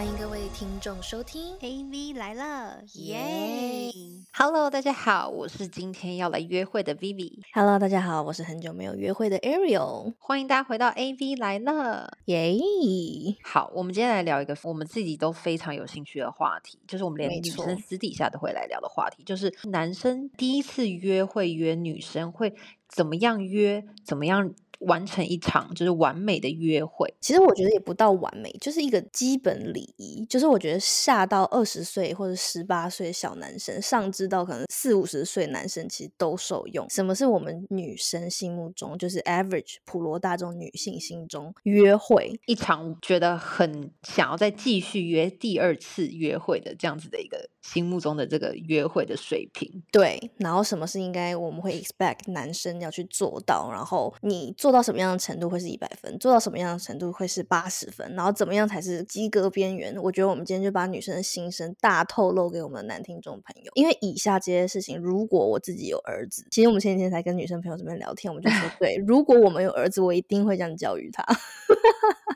欢迎各位听众收听 AV 来了，耶！Hello，大家好，我是今天要来约会的 Vivi。！Hello，大家好，我是很久没有约会的 Ariel。欢迎大家回到 AV 来了。耶！好，我们今天来聊一个我们自己都非常有兴趣的话题，就是我们连女生私底下都会来聊的话题，就是男生第一次约会约女生会怎么样约，怎么样完成一场就是完美的约会。其实我觉得也不到完美，就是一个基本礼仪。就是我觉得下到二十岁或者十八岁的小男生，上至到可能四五十岁男生，其实都受用。什么是我们女生心目中，就是 average 普罗大众女性心中约会？一场觉得很想要再继续约第二次约会的这样子的一个心目中的这个约会的水平。对，然后什么是应该我们会 expect 男生要去做到，然后你做到什么样的程度会是一百分，做到什么样的程度会是八十分，然后怎么样才是及格边缘？我觉得我们今天就把女生的心声大透露给我们的男听众朋友，因为以下这些事情，如果我自己有儿子，其实我们前几天才跟女生朋友这边聊天，我们就说，对，如果我们有儿子，我一定会这样教育他。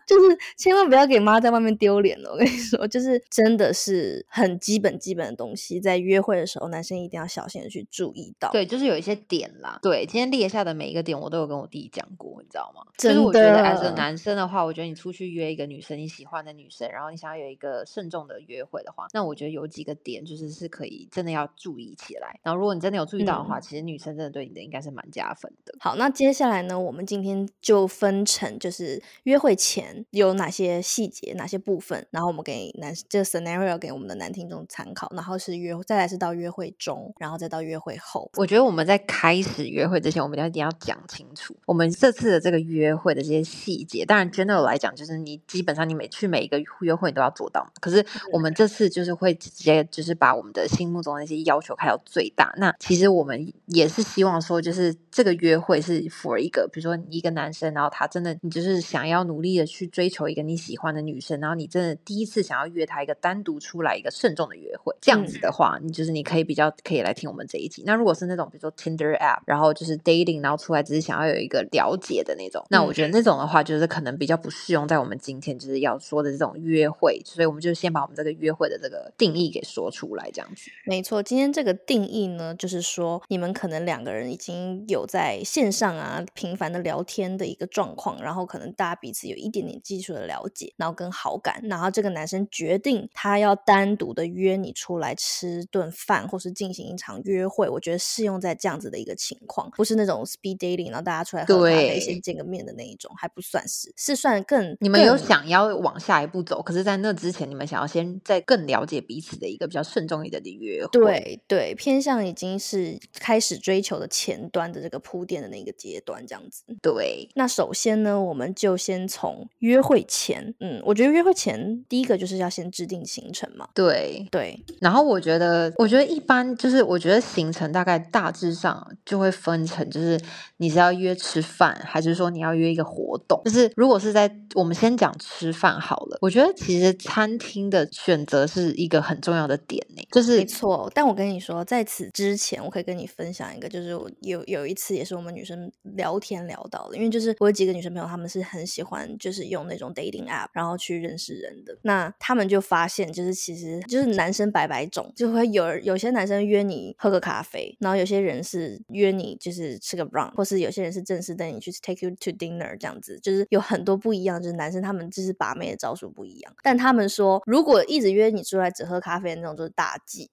就是千万不要给妈在外面丢脸了。我跟你说，就是真的是很基本基本的东西，在约会的时候，男生一定要小心的去注意到。对，就是有一些点啦。对，今天列下的每一个点，我都有跟我弟讲过，你知道吗？真就是我觉得，as 男生的话，我觉得你出去约一个女生你喜欢的女生，然后你想要有一个慎重的约会的话，那我觉得有几个点就是是可以真的要注意起来。然后如果你真的有注意到的话，其实女生真的对你的应该是蛮加分的。好，那接下来呢，我们今天就分成就是约会前有哪些细节、哪些部分，然后我们给男这个 scenario 给我们的男听众参考，然后是约再来是到约会中，然后再到约会后。我觉得我们在开始约会之前，我们一定要讲清楚我们这次的这个约会的这些细节。当然，general 来讲，就是你基本上你每去每一个约会你都要做到嘛。可是我们这次就是会直接就是把我们的心目中的那些要求开到最大。那其实我们也是希望说，就是这个约会是 for 一个，比如说你一个男生，然后他真的你就是想要努力的去追求一个你喜欢的女生，然后你真的第一次想要约他一个单独出来一个慎重的约会，这样子的话，你就是你可以比较可以来听我们这一集。那如果是那种比如说 Tinder app，然后就是 dating，然后出来只是想要有一个了解的那种，那我觉得那种的话，就是可能比较不适用在我们今天就是要说的这种约会，所以我们就先把我们这个约会的这个定义给说出来，这样子。没错，今天这个定义呢，就是说你们可能两个人已经有在线上啊频繁的聊天的一个状况，然后可能大家彼此有一点点基础的了解，然后跟好感，然后这个男生决定他要单独的约你出来吃顿饭，或是进行一场约会，我觉得适用在这样子的一个情况，不是那种 speed dating，然后大家出来喝咖啡对先见个面的那一种，还不算是，是算更你们有想要往下一步走，可是，在那之前，你们想要先再更了解彼此的一个比较慎重一点的约会。对对，偏向已经是开始追求的前端的这个铺垫的那个阶段，这样子。对，那首先呢，我们就先从约会前，嗯，我觉得约会前第一个就是要先制定行程嘛。对，对，然后我觉得，我觉得一般就是，我觉得行程大概大致上就会分成，就是你是要约吃饭，还是说你要约一个活动？就是如果是在我们先讲吃饭好了，我觉得其实餐厅的选择是一个很重要的点呢，就是没错。但我跟你说，在此之前，我可以跟你分享一个，就是我有有一次也是我们女生聊天聊到的，因为就是我有几个女生朋友，她们是很喜欢就是用那种 dating app，然后去认识人的。那她们就发现，就是其实就是男生百百百种，就会有有些男生约你喝个咖啡，然后有些人是约你就是吃个 brunch，或是有些人是正式带你去 take you to dinner 这样子，就是有很多不一样，就是男生他们就是把妹的招数不一样。但他们说，如果一直约你出来只喝咖啡的那种，就是大忌。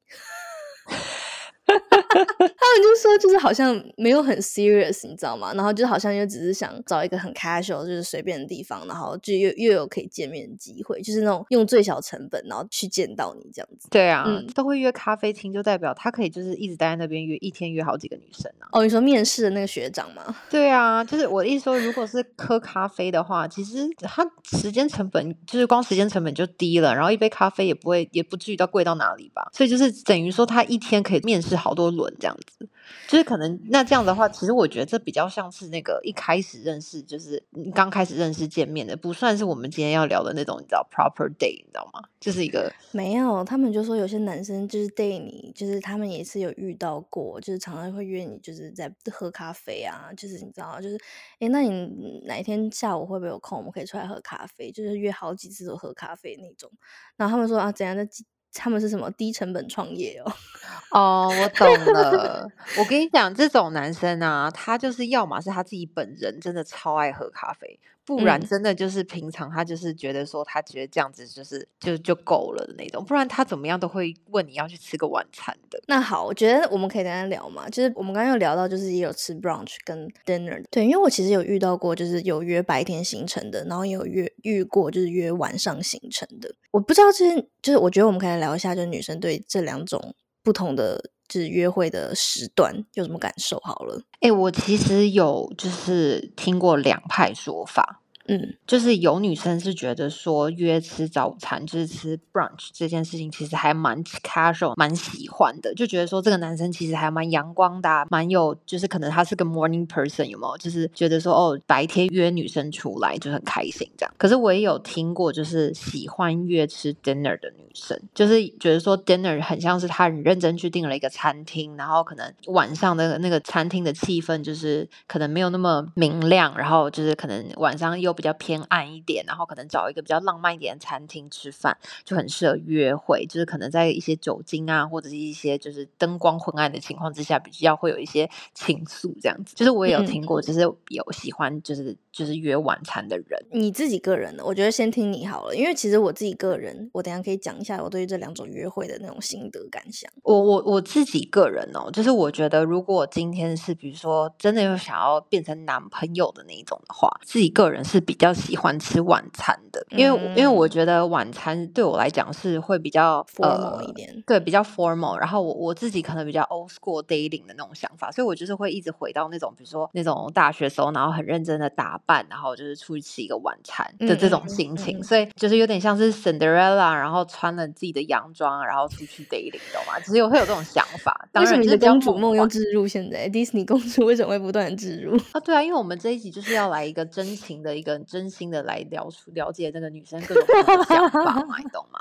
他们就说，就是好像没有很 serious，你知道吗？然后就好像又只是想找一个很 casual，就是随便的地方，然后就又又有可以见面的机会，就是那种用最小成本，然后去见到你这样子。对啊，嗯都会约咖啡厅，就代表他可以就是一直待在那边约一天约好几个女生啊。哦，你说面试的那个学长吗？对啊，就是我的意思说，如果是喝咖啡的话，其实他时间成本就是光时间成本就低了，然后一杯咖啡也不会也不至于到贵到哪里吧。所以就是等于说，他一天可以面试好多轮这样子。就是可能那这样的话，其实我觉得这比较像是那个一开始认识，就是刚开始认识见面的，不算是我们今天要聊的那种，你知道 proper day，你知道吗？就是一个 没有，他们就说有些男生就是 day 你，就是他们也是有遇到过，就是常常会约你，就是在喝咖啡啊，就是你知道，就是哎，那你哪一天下午会不会有空？我们可以出来喝咖啡，就是约好几次都喝咖啡那种。然后他们说啊，怎样的？他们是什么低成本创业哦？哦，我懂了。我跟你讲，这种男生啊，他就是要么是他自己本人真的超爱喝咖啡。不然真的就是平常他就是觉得说他觉得这样子就是就就够了的那种，不然他怎么样都会问你要去吃个晚餐的。那好，我觉得我们可以跟他聊嘛，就是我们刚刚有聊到，就是也有吃 brunch 跟 dinner。对，因为我其实有遇到过，就是有约白天行程的，然后也有约遇过就是约晚上行程的。我不知道这些，就是我觉得我们可以聊一下，就是女生对这两种不同的是约会的时段有什么感受？好了，哎，我其实有就是听过两派说法。嗯，就是有女生是觉得说约吃早餐，就是吃 brunch 这件事情，其实还蛮 casual，蛮喜欢的，就觉得说这个男生其实还蛮阳光的，蛮有，就是可能他是个 morning person，有没有？就是觉得说哦，白天约女生出来就很开心这样。可是我也有听过，就是喜欢约吃 dinner 的女生，就是觉得说 dinner 很像是他很认真去订了一个餐厅，然后可能晚上的那个餐厅的气氛就是可能没有那么明亮，然后就是可能晚上又。比较偏暗一点，然后可能找一个比较浪漫一点的餐厅吃饭，就很适合约会。就是可能在一些酒精啊，或者是一些就是灯光昏暗的情况之下，比较会有一些情愫这样子。就是我也有听过，就是有喜欢就是就是约晚餐的人。你自己个人的，我觉得先听你好了，因为其实我自己个人，我等下可以讲一下我对于这两种约会的那种心得感想。我我我自己个人哦，就是我觉得如果今天是比如说真的有想要变成男朋友的那一种的话，自己个人是。比较喜欢吃晚餐的，因为因为我觉得晚餐对我来讲是会比较 formal 一点，对，比较 formal。然后我我自己可能比较 old school dating 的那种想法，所以我就是会一直回到那种，比如说那种大学时候，然后很认真的打扮，然后就是出去吃一个晚餐的这种心情。所以就是有点像是 Cinderella，然后穿了自己的洋装，然后出去 dating，懂吗？只有会有这种想法。为什么你的公主梦又植入？现在 Disney 公主为什么会不断的置入？啊，对啊，因为我们这一集就是要来一个真情的一个。真心的来聊出了解这个女生各种想法，你懂吗？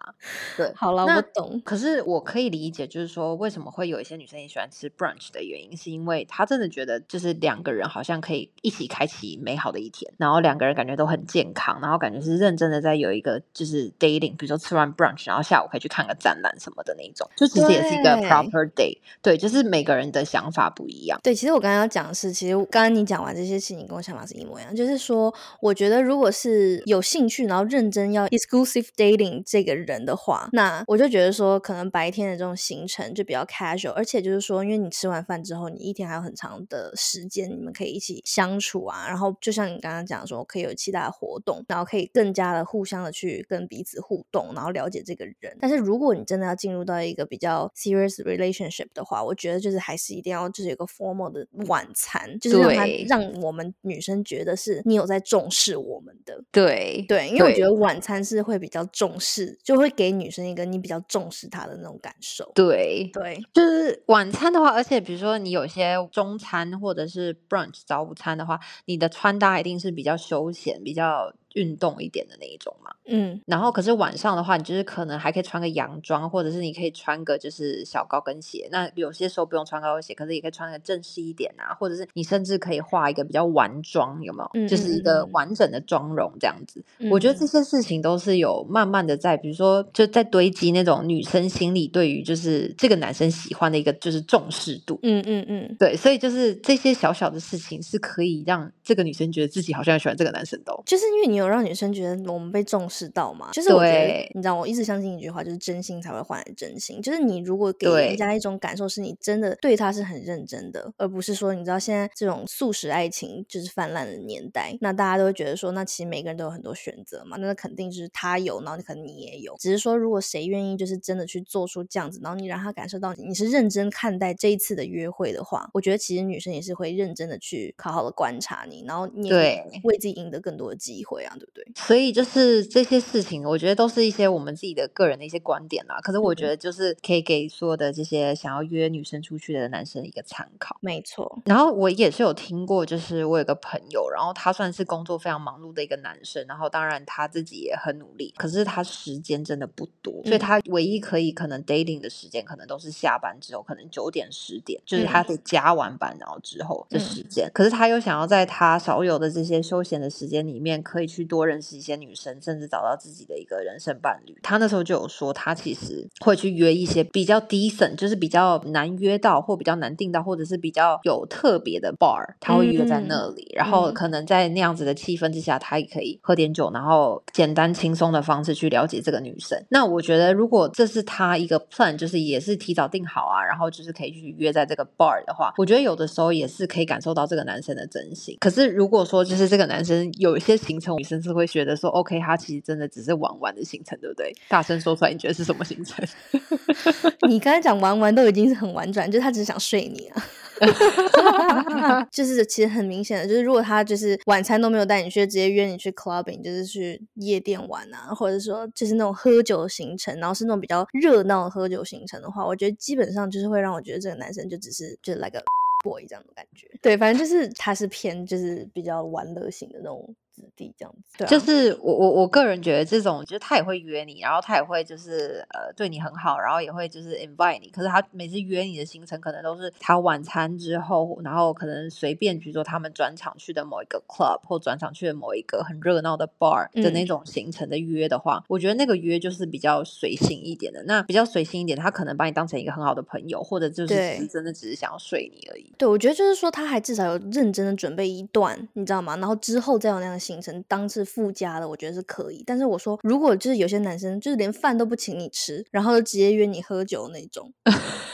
对，好了，我懂。可是我可以理解，就是说为什么会有一些女生也喜欢吃 brunch 的原因，是因为她真的觉得就是两个人好像可以一起开启美好的一天，然后两个人感觉都很健康，然后感觉是认真的在有一个就是 dating，比如说吃完 brunch，然后下午可以去看个展览什么的那种，就其实也是一个 proper day。对，就是每个人的想法不一样。对，其实我刚刚要讲的是，其实刚刚你讲完这些事情，跟我想法是一模一样，就是说，我觉得如果是有兴趣，然后认真要 exclusive dating 这个人的话，那我就觉得说，可能白天的这种行程就比较 casual，而且就是说，因为你吃完饭之后，你一天还有很长的时间，你们可以一起相处啊，然后就像你刚刚讲说，可以有其他的活动，然后可以更加的互相的去跟彼此互动，然后了解这个人。但是如果你真的要进入到一个比较 serious relationship 的话，我觉得就是还是一定要就是有个 formal 的晚餐，就是让他让我们女生觉得是你有在重视我们的。对对，因为我觉得晚餐是会比较重视，就会给女生一个你比较重视她的那种感受。对对，就是晚餐的话，而且比如说你有些中餐或者是 brunch 早午餐的话，你的穿搭一定是比较休闲、比较。运动一点的那一种嘛，嗯，然后可是晚上的话，你就是可能还可以穿个洋装，或者是你可以穿个就是小高跟鞋。那有些时候不用穿高跟鞋，可是也可以穿个正式一点啊，或者是你甚至可以画一个比较完妆，有没有？就是一个完整的妆容这样子。我觉得这些事情都是有慢慢的在，比如说就在堆积那种女生心里对于就是这个男生喜欢的一个就是重视度。嗯嗯嗯，对，所以就是这些小小的事情是可以让这个女生觉得自己好像喜欢这个男生的，就是因为你。有让女生觉得我们被重视到吗？就是我觉得，你知道，我一直相信一句话，就是真心才会换来真心。就是你如果给人家一种感受，是你真的对他是很认真的，而不是说，你知道现在这种素食爱情就是泛滥的年代，那大家都会觉得说，那其实每个人都有很多选择嘛，那肯定就是他有，然后可能你也有。只是说，如果谁愿意就是真的去做出这样子，然后你让他感受到你是认真看待这一次的约会的话，我觉得其实女生也是会认真的去好好的观察你，然后你也为自己赢得更多的机会啊。啊，对不对？所以就是这些事情，我觉得都是一些我们自己的个人的一些观点啦。可是我觉得就是可以给所有的这些想要约女生出去的男生一个参考。没错。然后我也是有听过，就是我有个朋友，然后他算是工作非常忙碌的一个男生，然后当然他自己也很努力，可是他时间真的不多，所以他唯一可以可能 dating 的时间，可能都是下班之后，可能九点十点，就是他得加完班然后之后的时间。可是他又想要在他少有的这些休闲的时间里面，可以去多认识一些女生，甚至找到自己的一个人生伴侣。他那时候就有说，他其实会去约一些比较 decent，就是比较难约到或比较难订到，或者是比较有特别的 bar，他会约在那里。然后可能在那样子的气氛之下，他也可以喝点酒，然后简单轻松的方式去了解这个女生。那我觉得，如果这是他一个 plan，就是也是提早定好啊，然后就是可以去约在这个 bar 的话，我觉得有的时候也是可以感受到这个男生的真心。可是如果说就是这个男生有一些行程，女生是会觉得说，OK，他其实真的只是玩玩的行程，对不对？大声说出来，你觉得是什么行程？你刚才讲玩玩都已经是很婉转，就是他只是想睡你啊。就是其实很明显的，就是如果他就是晚餐都没有带你去，直接约你去 clubbing，就是去夜店玩啊，或者说就是那种喝酒行程，然后是那种比较热闹喝酒行程的话，我觉得基本上就是会让我觉得这个男生就只是就是来个 boy 这样的感觉。对，反正就是他是偏就是比较玩乐型的那种。子弟这样子，对，就是我我我个人觉得这种，就是他也会约你，然后他也会就是呃对你很好，然后也会就是 invite 你。可是他每次约你的行程，可能都是他晚餐之后，然后可能随便比如说他们转场去的某一个 club 或转场去的某一个很热闹的 bar 的那种行程的约的话，我觉得那个约就是比较随性一点的。那比较随性一点，他可能把你当成一个很好的朋友，或者就是真的只是想要睡你而已。对，我觉得就是说他还至少有认真的准备一段，你知道吗？然后之后再有那样的。行程当是附加的，我觉得是可以。但是我说，如果就是有些男生就是连饭都不请你吃，然后就直接约你喝酒那种。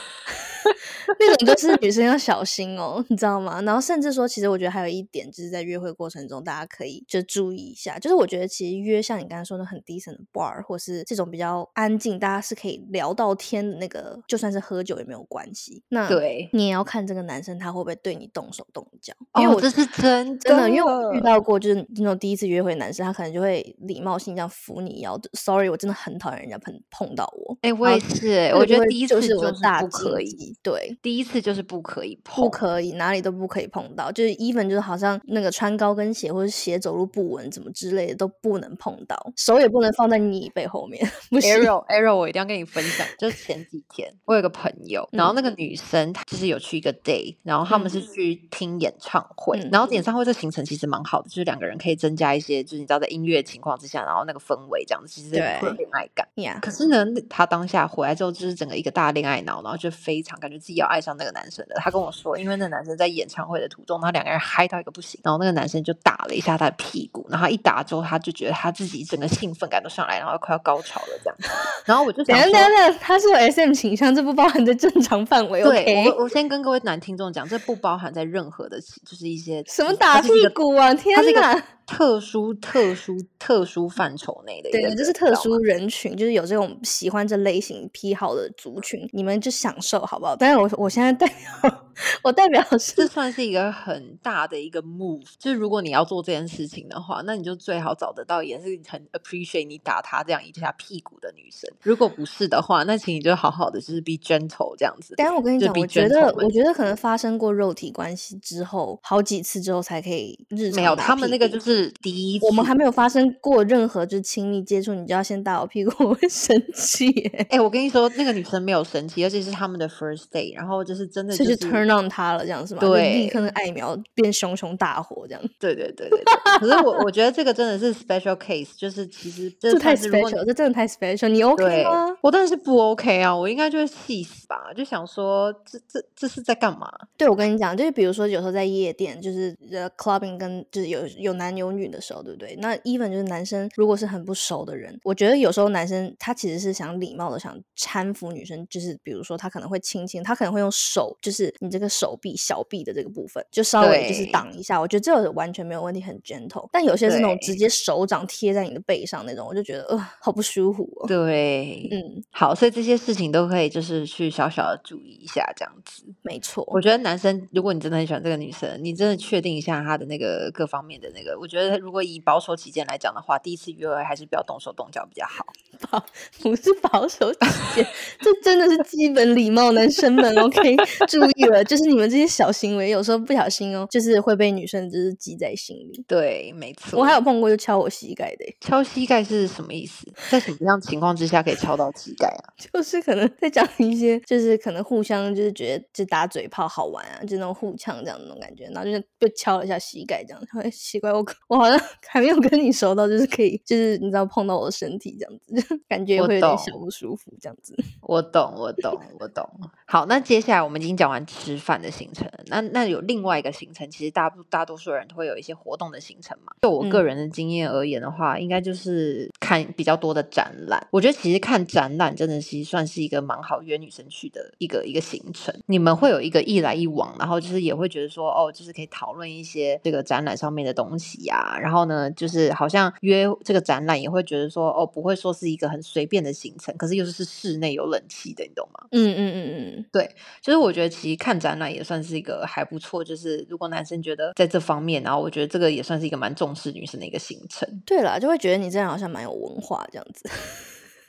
那种就是女生要小心哦，你知道吗？然后甚至说，其实我觉得还有一点，就是在约会过程中，大家可以就注意一下。就是我觉得其实约像你刚才说的很低层的 bar，或是这种比较安静，大家是可以聊到天的那个，就算是喝酒也没有关系。那对你也要看这个男生他会不会对你动手动脚。因为我这是真真的，因为我遇到过，就是那种第一次约会男生，他可能就会礼貌性这样扶你腰。Sorry，我真的很讨厌人家碰碰到我。哎，我也是，我觉得第一次就是大不可以。对。第一次就是不可以碰，不可以哪里都不可以碰到，就是 even 就是好像那个穿高跟鞋或者鞋走路不稳，怎么之类的都不能碰到，手也不能放在你背后面。Arrow Arrow，我一定要跟你分享，就是前几天我有个朋友，然后那个女生她就是有去一个 day，然后他们是去听演唱会，然后演唱会这行程其实蛮好的，就是两个人可以增加一些，就是你知道在音乐情况之下，然后那个氛围这样子，其实会有恋爱感。可是呢，她当下回来之后就是整个一个大恋爱脑，然后就非常感觉自己要爱上那个男生了。他跟我说，因为那男生在演唱会的途中，他两个人嗨到一个不行，然后那个男生就打了一下他的屁股，然后一打之后，他就觉得他自己整个兴奋感都上来，然后快要高潮了这样。然后我就想说，他是有 SM 倾向，这不包含在正常范围。对，我我先跟各位男听众讲，这不包含在任何的，就是一些什么打屁股啊，天哪！特殊、特殊、特殊范畴内的，对，就是特殊人群，就是有这种喜欢这类型癖好的族群，你们就享受好不好？但是我我现在代表，我代表是，这算是一个很大的一个 move，就是如果你要做这件事情的话，那你就最好找得到也是很 appreciate 你打他这样一下屁股的女生。如果不是的话，那请你就好好的就是 be gentle 这样子。但是我跟你讲，我觉得，我觉得可能发生过肉体关系之后，好几次之后才可以日常。没有，他们那个就是。第一，我们还没有发生过任何就是亲密接触，你就要先打我屁股，我会生气。哎，我跟你说，那个女生没有生气，而且是他们的 first day，然后就是真的就是 on 他了，这样是吗？对，立刻爱苗变熊熊大火这样。对对对对。可是我我觉得这个真的是 special case，就是其实这太 special，这真的太 special，你 OK 吗？我当然是不 OK 啊，我应该就会气死吧，就想说这这这是在干嘛？对，我跟你讲，就是比如说有时候在夜店，就是呃 clubbing 跟就是有有男有女的时候，对不对？那 even 就是男生，如果是很不熟的人，我觉得有时候男生他其实是想礼貌的，想搀扶女生，就是比如说他可能会亲亲，他可能会用手，就是你这个手臂小臂的这个部分，就稍微就是挡一下，我觉得这个完全没有问题，很 gentle。但有些是那种直接手掌贴在你的背上那种，我就觉得呃好不舒服哦。对，嗯，好，所以这些事情都可以就是去小小的注意一下，这样子。没错，我觉得男生如果你真的很喜欢这个女生，你真的确定一下她的那个各方面的那个，我觉得如果以保守起见来讲的话，第一次约会还是不要动手动脚比较好。保不是保守起见，这真的是基本礼貌，男生们 OK 注意了，就是你们这些小行为有时候不小心哦，就是会被女生就是记在心里。对，没错。我还有碰过就敲我膝盖的，敲膝盖是什么意思？在什么样情况之下可以敲到膝盖啊？就是可能在讲一些，就是可能互相就是觉得就打嘴炮好玩啊，就那种互呛这样那种感觉，然后就是就敲了一下膝盖这样，哎，奇怪，我我好像 还没有跟你熟到，就是可以，就是你知道碰到我的身体这样子，就感觉会有点小不舒服这样子。我懂，我懂，我懂。好，那接下来我们已经讲完吃饭的行程，那那有另外一个行程，其实大部大多数人都会有一些活动的行程嘛。就我个人的经验而言的话，应该就是看比较多的展览。我觉得其实看展览真的是算是一个蛮好约女生去的一个一个行程。你们会有一个一来一往，然后就是也会觉得说，哦，就是可以讨论一些这个展览上面的东西呀。然后呢，就是好像约这个展览也会觉得说，哦，不会说是一个很随便的行程，可是又是室内有冷气的，你懂吗？嗯嗯嗯嗯，对，就是我觉得其实看展览也算是一个还不错。就是如果男生觉得在这方面，然后我觉得这个也算是一个蛮重视女生的一个行程。对啦，就会觉得你这样好像蛮有文化这样子。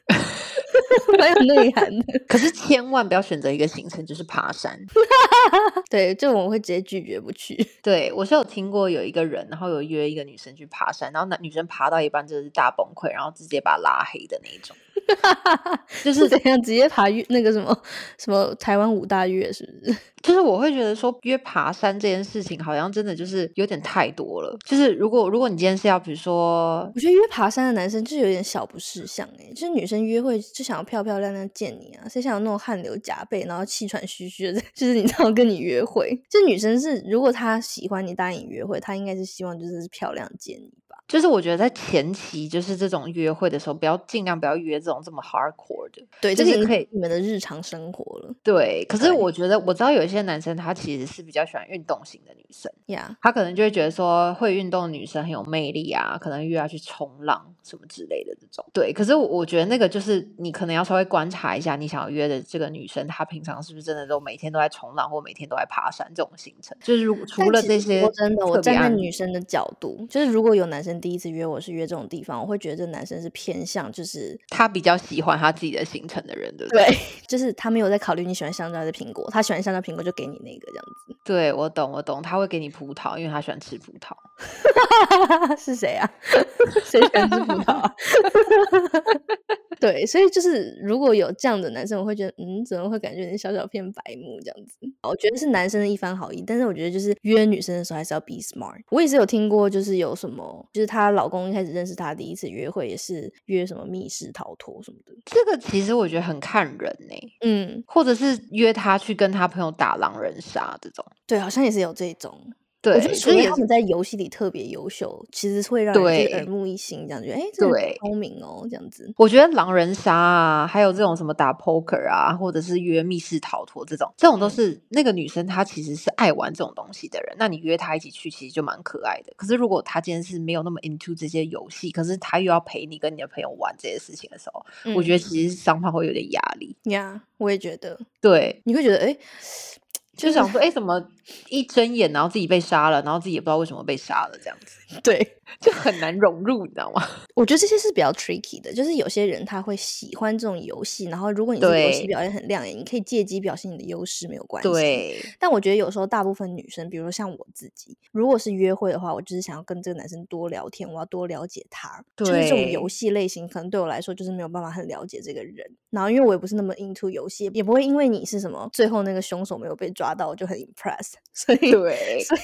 蛮有内涵的，可是千万不要选择一个行程就是爬山。对，就我们会直接拒绝不去。对我是有听过有一个人，然后有约一个女生去爬山，然后男女生爬到一半就是大崩溃，然后直接把拉黑的那种。就是怎样直接爬那个什么什么台湾五大岳，是不是？就是我会觉得说约爬山这件事情，好像真的就是有点太多了。就是如果如果你今天是要比如说，我觉得约爬山的男生就有点小不识相哎，就是女生约会就想要漂漂亮亮见你啊，谁想要那种汗流浃背，然后气喘吁吁的，就是你知道跟你约会。就女生是如果她喜欢你答应约会，她应该是希望就是漂亮见你。就是我觉得在前期就是这种约会的时候，不要尽量不要约这种这么 hardcore 的，对，就是可以你们的日常生活了。对，可是我觉得我知道有一些男生他其实是比较喜欢运动型的女生呀，他可能就会觉得说会运动的女生很有魅力啊，可能约要去冲浪什么之类的这种。对，可是我觉得那个就是你可能要稍微观察一下，你想要约的这个女生，她平常是不是真的都每天都在冲浪或每天都在爬山这种行程？就是如除了这些，真的，我站在女生的角度，就是如果有男生第一次约我是。约这种地方，我会觉得这男生是偏向，就是他比较喜欢他自己的行程的人，对不对？就是他没有在考虑你喜欢香蕉还是苹果，他喜欢香蕉苹果就给你那个这样子。对，我懂，我懂，他会给你葡萄，因为他喜欢吃葡萄。是谁啊？谁喜欢吃葡萄？对，所以就是如果有这样的男生，我会觉得，嗯，怎么会感觉你小小片白目这样子？我觉得是男生的一番好意，但是我觉得就是约女生的时候还是要 be smart。我也是有听过，就是有什么，就是她老公一开始认识她第一次约会也是约什么密室逃脱什么的。这个其实我觉得很看人呢，嗯，或者是约她去跟她朋友打狼人杀这种，对，好像也是有这种。我觉得除了他们在游戏里特别优秀，其实会让人耳目一新，这样觉得哎，对，聪明哦，这样子。我觉得狼人杀啊，还有这种什么打 poker 啊，或者是约密室逃脱这种，这种都是那个女生她其实是爱玩这种东西的人，那你约她一起去，其实就蛮可爱的。可是如果她今天是没有那么 into 这些游戏，可是她又要陪你跟你的朋友玩这些事情的时候，我觉得其实双方会有点压力。呀，我也觉得，对，你会觉得哎。就想说，哎，怎么一睁眼，然后自己被杀了，然后自己也不知道为什么被杀了，这样子。对。就很难融入，你知道吗？我觉得这些是比较 tricky 的，就是有些人他会喜欢这种游戏，然后如果你这个游戏表现很亮眼，你可以借机表现你的优势，没有关系。对。但我觉得有时候大部分女生，比如说像我自己，如果是约会的话，我就是想要跟这个男生多聊天，我要多了解他。就是这种游戏类型，可能对我来说就是没有办法很了解这个人。然后因为我也不是那么 into 游戏，也不会因为你是什么最后那个凶手没有被抓到，我就很 impressed，。所以，对，所以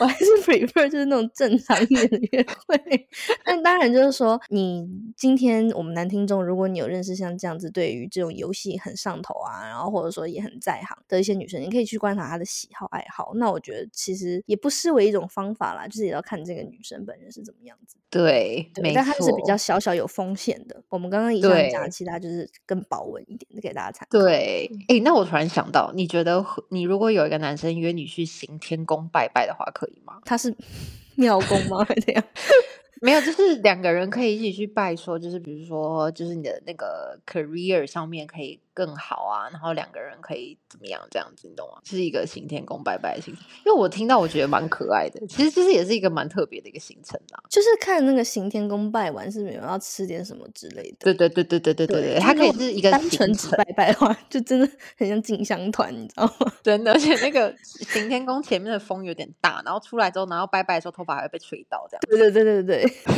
我还是 prefer 就是那种正常一点的约会。但当然就是说，你今天我们男听众，如果你有认识像这样子，对于这种游戏很上头啊，然后或者说也很在行的一些女生，你可以去观察她的喜好爱好。那我觉得其实也不失为一种方法啦，就是也要看这个女生本人是怎么样子。对，对，但它是比较小小有风险的。我们刚刚以上讲的其他就是更保稳一点的，给大家参考。对，哎，那我突然想到，你觉得你如果有一个男生约你去行天宫拜拜的话，可以吗？他是 庙公吗？还是怎样？没有，就是两个人可以一起去拜，说就是比如说，就是你的那个 career 上面可以。更好啊，然后两个人可以怎么样？这样子你懂吗？是一个行天宫拜拜的行程，因为我听到我觉得蛮可爱的。其实其实也是一个蛮特别的一个行程啊。就是看那个行天宫拜完是没有要吃点什么之类的。对对对对对对对对，它可以是一个单纯只拜拜的话，就真的很像进香团，你知道吗？真的，而且那个行天宫前面的风有点大，然后出来之后，然后拜拜的时候头发还会被吹到，这样。对对对对对。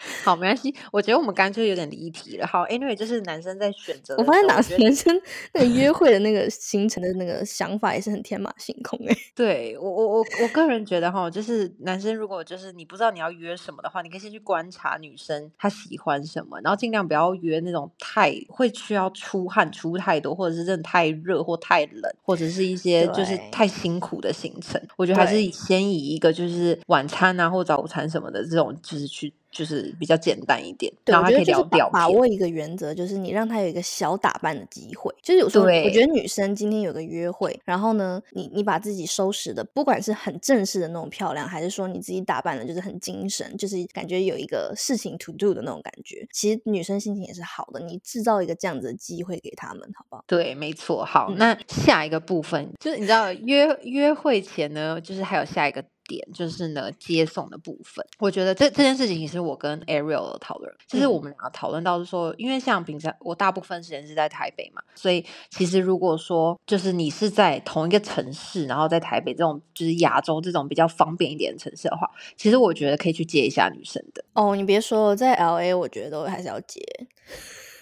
好，没关系。我觉得我们干脆有点离题了。好，Anyway，就是男生在选择。我发现男男生 那个约会的那个行程的那个想法也是很天马行空哎。对我我我我个人觉得哈，就是男生如果就是你不知道你要约什么的话，你可以先去观察女生她喜欢什么，然后尽量不要约那种太会需要出汗出太多，或者是真的太热或太冷，或者是一些就是太辛苦的行程。我觉得还是先以一个就是晚餐啊或早餐什么的这种就是去。就是比较简单一点，然后还可以聊表。把握一个原则，就是你让他有一个小打扮的机会。就是有时候我觉得女生今天有个约会，然后呢，你你把自己收拾的，不管是很正式的那种漂亮，还是说你自己打扮的，就是很精神，就是感觉有一个事情 to do 的那种感觉。其实女生心情也是好的，你制造一个这样子的机会给他们，好不好？对，没错。好，那下一个部分就是你知道约约会前呢，就是还有下一个。点就是呢，接送的部分，我觉得这这件事情其实我跟 Ariel 讨论，就是我们两个讨论到是说，因为像平常我大部分时间是在台北嘛，所以其实如果说就是你是在同一个城市，然后在台北这种就是亚洲这种比较方便一点的城市的话，其实我觉得可以去接一下女生的。哦，你别说，在 LA 我觉得都还是要接。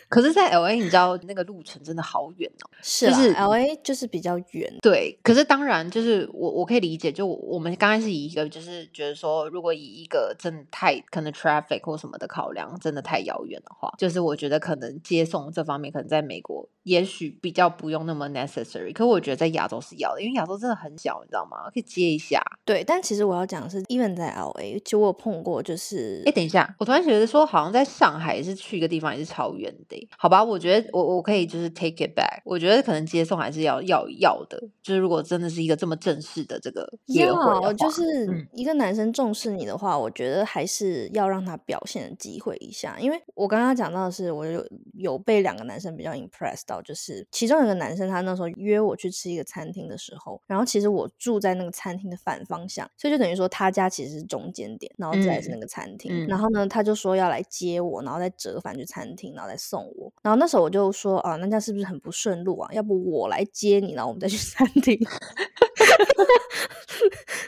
可是，在 L A，你知道那个路程真的好远哦。是是 L A 就是比较远。对，可是当然，就是我我可以理解，就我们刚开始以一个就是觉得说，如果以一个真的太可能 traffic 或什么的考量，真的太遥远的话，就是我觉得可能接送这方面，可能在美国也许比较不用那么 necessary。可我觉得在亚洲是要的，因为亚洲真的很小，你知道吗？可以接一下。对，但其实我要讲的是，even 在 L A，就我碰过，就是哎，等一下，我突然觉得说，好像在上海是去一个地方也是超远的。好吧，我觉得我我可以就是 take it back。我觉得可能接送还是要要要的，就是如果真的是一个这么正式的这个约会就是一个男生重视你的话，我觉得还是要让他表现的机会一下。因为我刚刚讲到的是，我有有被两个男生比较 impressed 到，就是其中有个男生他那时候约我去吃一个餐厅的时候，然后其实我住在那个餐厅的反方向，所以就等于说他家其实是中间点，然后再是那个餐厅。然后呢，他就说要来接我，然后再折返去餐厅，然后再送我。然后那时候我就说啊，那这样是不是很不顺路啊？要不我来接你，然后我们再去餐厅。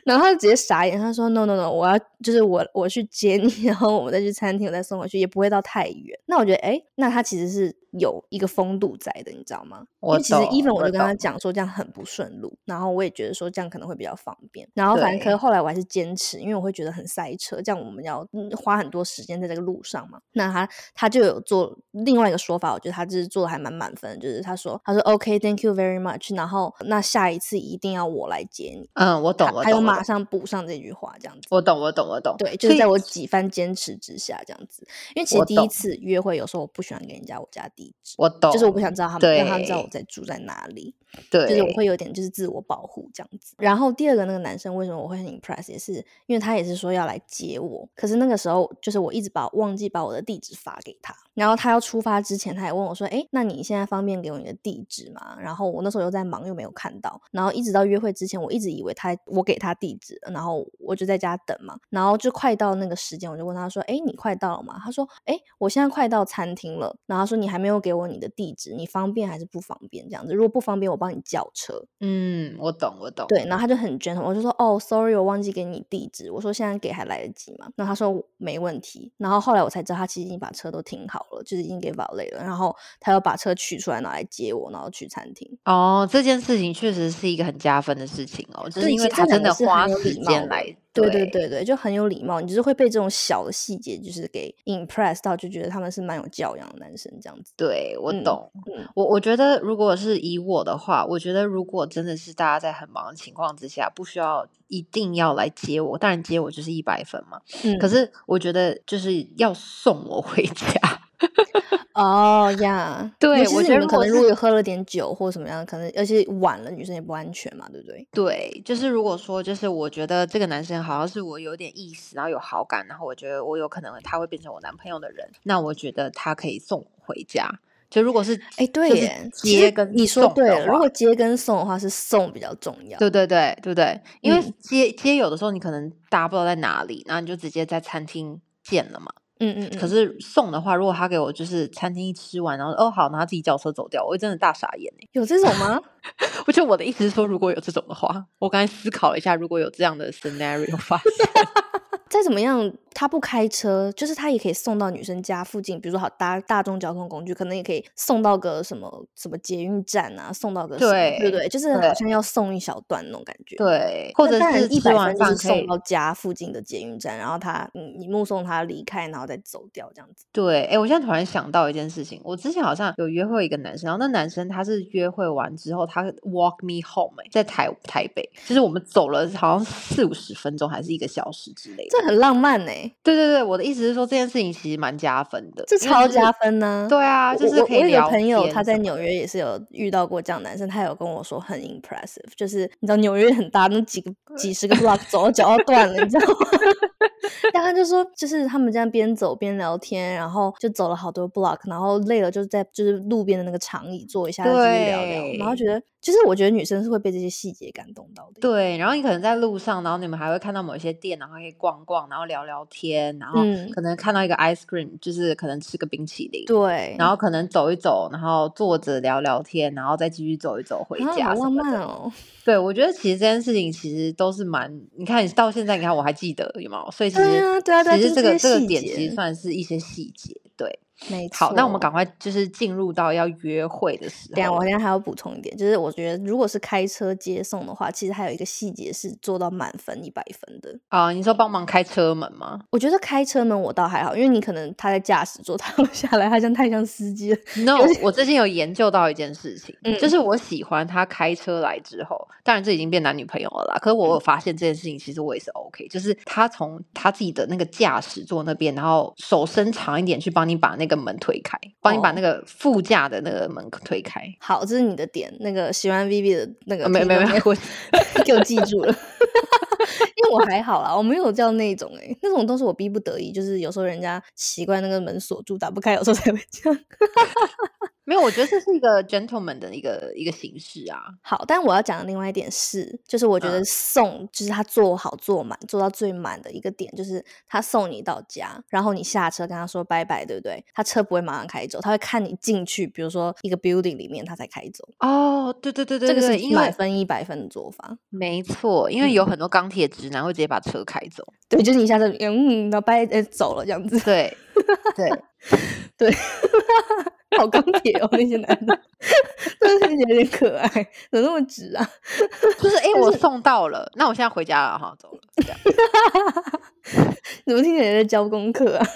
然后他就直接傻眼，他说 no no no，我要就是我我去接你，然后我们再去餐厅，我再送回去，也不会到太远。那我觉得哎，那他其实是。有一个风度在的，你知道吗？因为其实 even 我就跟他讲说这样很不顺路，然后我也觉得说这样可能会比较方便。然后反正可是后来我还是坚持，因为我会觉得很塞车，这样我们要花很多时间在这个路上嘛。那他他就有做另外一个说法，我觉得他就是做的还蛮满分，就是他说他说 OK，Thank you very much。然后那下一次一定要我来接你。嗯，我懂，我懂。还有马上补上这句话，这样子。我懂，我懂，我懂。对，就是在我几番坚持之下，这样子。因为其实第一次约会，有时候我不喜欢给人家我家地址。我懂。就是我不想知道他们，让他知道我在住在哪里。对，就是我会有点就是自我保护这样子。然后第二个那个男生为什么我会很 impress，也是因为他也是说要来接我，可是那个时候就是我一直把忘记把我的地址发给他。然后他要出发之前，他也问我说：“哎，那你现在方便给我你的地址吗？”然后我那时候又在忙，又没有看到。然后一直到约会之前，我一直以为他我给他地址，然后我就在家等嘛。然后就快到那个时间，我就问他说：“哎，你快到了吗？”他说：“哎，我现在快到餐厅了。”然后说：“你还没有给我你的地址，你方便还是不方便？这样子，如果不方便，我帮你叫车。”嗯，我懂，我懂。对，然后他就很 gentle，我就说：“哦，sorry，我忘记给你地址。”我说：“现在给还来得及吗？”那他说：“没问题。”然后后来我才知道，他其实已经把车都停好了，就是已经给。保累了，然后他又把车取出来拿来接我，然后去餐厅。哦，这件事情确实是一个很加分的事情哦，就是因为他真的花时间来对对对对，就很有礼貌。你就是会被这种小的细节就是给 impress 到，就觉得他们是蛮有教养的男生这样子。对我懂，我我觉得如果是以我的话，我觉得如果真的是大家在很忙的情况之下，不需要一定要来接我，当然接我就是一百分嘛。嗯，可是我觉得就是要送我回家。哦呀，对，我觉得可能如果喝了点酒或什么样，可能而且晚了，女生也不安全嘛，对不对？对，就是如果说，就是我觉得这个男生好像是我有点意思，然后有好感，然后我觉得我有可能他会变成我男朋友的人，那我觉得他可以送回家。就如果是哎，对，接跟你说对了，如果接跟送的话，是送比较重要。对对对对对，因为接接有的时候你可能大家不知道在哪里，然后你就直接在餐厅见了嘛。嗯嗯，可是送的话，如果他给我就是餐厅一吃完，然后哦好，然后自己叫车走掉，我会真的大傻眼有这种吗？我就我的意思是说，如果有这种的话，我刚才思考了一下，如果有这样的 scenario 发生。再怎么样，他不开车，就是他也可以送到女生家附近，比如说好搭大众交通工具，可能也可以送到个什么什么捷运站啊，送到个对对对，就是好像要送一小段那种感觉。对，或者是一百分就是送到家附近的捷运站，然后他嗯，你目送他离开，然后再走掉这样子。对，哎，我现在突然想到一件事情，我之前好像有约会一个男生，然后那男生他是约会完之后，他 walk me home，在台台北，就是我们走了好像四五十分钟，还是一个小时之类的。很浪漫呢，对对对，我的意思是说这件事情其实蛮加分的，这超加分呢。对啊，就是可以聊。我有朋友他在纽约也是有遇到过这样男生，他有跟我说很 impressive，就是你知道纽约很大，那几个几十个 block 走到脚要断了，你知道吗？但他就说，就是他们这样边走边聊天，然后就走了好多 block，然后累了就在就是路边的那个长椅坐一下，继续聊聊，然后觉得。就是我觉得女生是会被这些细节感动到的。对，然后你可能在路上，然后你们还会看到某一些店，然后可以逛逛，然后聊聊天，然后可能看到一个 ice cream，就是可能吃个冰淇淋。对，然后可能走一走，然后坐着聊聊天，然后再继续走一走回家。好浪漫哦！对，我觉得其实这件事情其实都是蛮……你看你，到现在你看我还记得有没有？所以其实对啊，其实这个这个点其实算是一些细节，对。没好，那我们赶快就是进入到要约会的时候。对啊，我现在还要补充一点，就是我觉得如果是开车接送的话，其实还有一个细节是做到满分一百分的。啊，你说帮忙开车门吗？我觉得开车门我倒还好，因为你可能他在驾驶座，他下来他像太像司机了。No，我最近有研究到一件事情，嗯就是我喜欢他开车来之后，当然这已经变男女朋友了啦。可是我有发现这件事情，其实我也是 OK，就是他从他自己的那个驾驶座那边，然后手伸长一点去帮你把那个门推开。帮你把那个副驾的那个门推开。好，这是你的点。那个喜欢 Vivi 的那个，没没没，给我记住了。因为我还好啦，我没有叫那种哎，那种都是我逼不得已，就是有时候人家习惯那个门锁住打不开，有时候才会这样。没有，我觉得这是一个 gentleman 的一个一个形式啊。好，但我要讲的另外一点是，就是我觉得送就是他做好做满做到最满的一个点，就是他送你到家，然后你下车跟他说拜拜，对不对？他车不会马上开走，他会看你进去，比如说一个 building 里面，他才开走。哦，对对对对，这个是一百分一百分的做法。没错，因为有很多钢铁直男会直接把车开走。对，就是你下车，嗯，然后掰呃走了这样子。对对 对。好钢铁哦，那些男的，真的有点可爱，怎么那么直啊？就是哎，我送到了，那我现在回家了哈，走了。怎么听起来在教功课啊？